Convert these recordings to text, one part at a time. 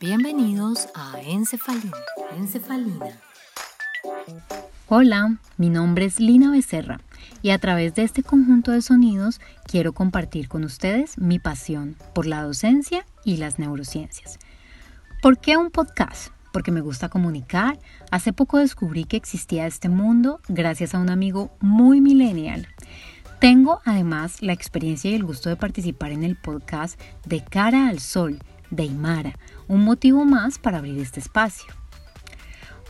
Bienvenidos a Encefalina. Encefalina. Hola, mi nombre es Lina Becerra y a través de este conjunto de sonidos quiero compartir con ustedes mi pasión por la docencia y las neurociencias. ¿Por qué un podcast? Porque me gusta comunicar. Hace poco descubrí que existía este mundo gracias a un amigo muy millennial. Tengo además la experiencia y el gusto de participar en el podcast De Cara al Sol de Imara, un motivo más para abrir este espacio.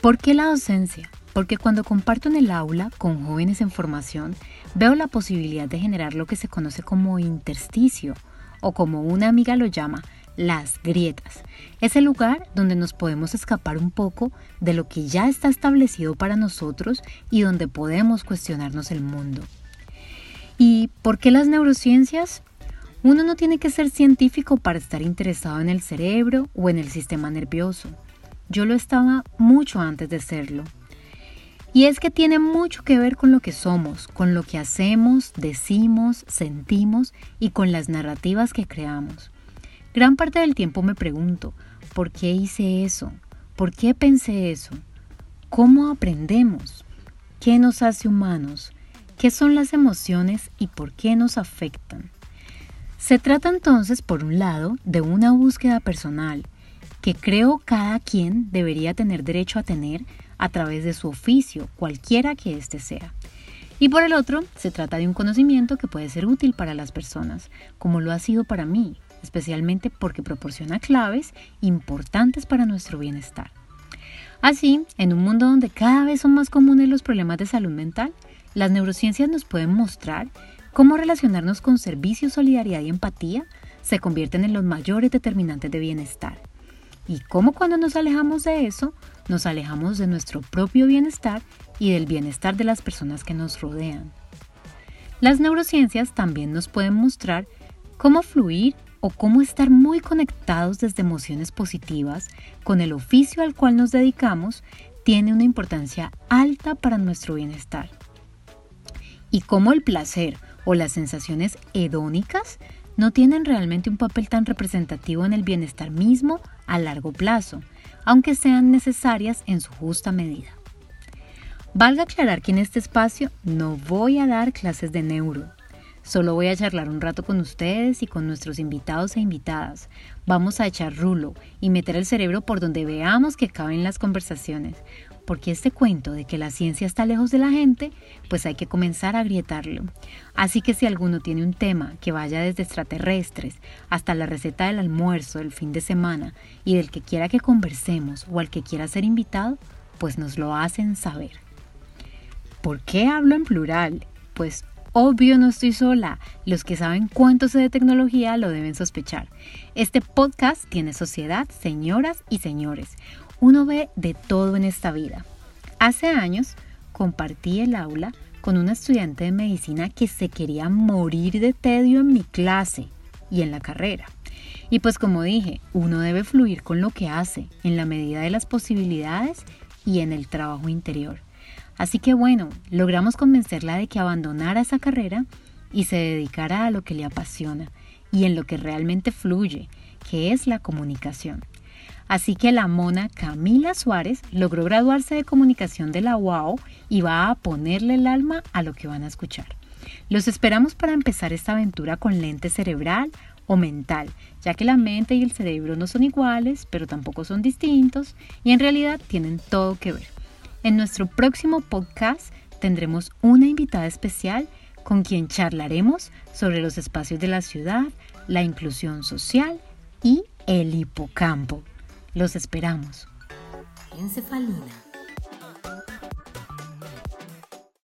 ¿Por qué la docencia? Porque cuando comparto en el aula con jóvenes en formación, veo la posibilidad de generar lo que se conoce como intersticio, o como una amiga lo llama, las grietas. Es el lugar donde nos podemos escapar un poco de lo que ya está establecido para nosotros y donde podemos cuestionarnos el mundo. ¿Y por qué las neurociencias? Uno no tiene que ser científico para estar interesado en el cerebro o en el sistema nervioso. Yo lo estaba mucho antes de serlo. Y es que tiene mucho que ver con lo que somos, con lo que hacemos, decimos, sentimos y con las narrativas que creamos. Gran parte del tiempo me pregunto, ¿por qué hice eso? ¿Por qué pensé eso? ¿Cómo aprendemos? ¿Qué nos hace humanos? ¿Qué son las emociones y por qué nos afectan? Se trata entonces, por un lado, de una búsqueda personal que creo cada quien debería tener derecho a tener a través de su oficio, cualquiera que éste sea. Y por el otro, se trata de un conocimiento que puede ser útil para las personas, como lo ha sido para mí, especialmente porque proporciona claves importantes para nuestro bienestar. Así, en un mundo donde cada vez son más comunes los problemas de salud mental, las neurociencias nos pueden mostrar Cómo relacionarnos con servicio, solidaridad y empatía se convierten en los mayores determinantes de bienestar. Y cómo cuando nos alejamos de eso, nos alejamos de nuestro propio bienestar y del bienestar de las personas que nos rodean. Las neurociencias también nos pueden mostrar cómo fluir o cómo estar muy conectados desde emociones positivas con el oficio al cual nos dedicamos tiene una importancia alta para nuestro bienestar. Y cómo el placer o las sensaciones hedónicas no tienen realmente un papel tan representativo en el bienestar mismo a largo plazo, aunque sean necesarias en su justa medida. Valga aclarar que en este espacio no voy a dar clases de neuro, Solo voy a charlar un rato con ustedes y con nuestros invitados e invitadas. Vamos a echar rulo y meter el cerebro por donde veamos que caben las conversaciones, porque este cuento de que la ciencia está lejos de la gente, pues hay que comenzar a agrietarlo. Así que si alguno tiene un tema que vaya desde extraterrestres hasta la receta del almuerzo del fin de semana y del que quiera que conversemos o al que quiera ser invitado, pues nos lo hacen saber. ¿Por qué hablo en plural? Pues Obvio no estoy sola. Los que saben cuánto sé de tecnología lo deben sospechar. Este podcast tiene sociedad, señoras y señores. Uno ve de todo en esta vida. Hace años compartí el aula con una estudiante de medicina que se quería morir de tedio en mi clase y en la carrera. Y pues como dije, uno debe fluir con lo que hace en la medida de las posibilidades y en el trabajo interior. Así que bueno, logramos convencerla de que abandonara esa carrera y se dedicara a lo que le apasiona y en lo que realmente fluye, que es la comunicación. Así que la mona Camila Suárez logró graduarse de comunicación de la UAO y va a ponerle el alma a lo que van a escuchar. Los esperamos para empezar esta aventura con lente cerebral o mental, ya que la mente y el cerebro no son iguales, pero tampoco son distintos y en realidad tienen todo que ver. En nuestro próximo podcast tendremos una invitada especial con quien charlaremos sobre los espacios de la ciudad, la inclusión social y el hipocampo. Los esperamos. Encefalina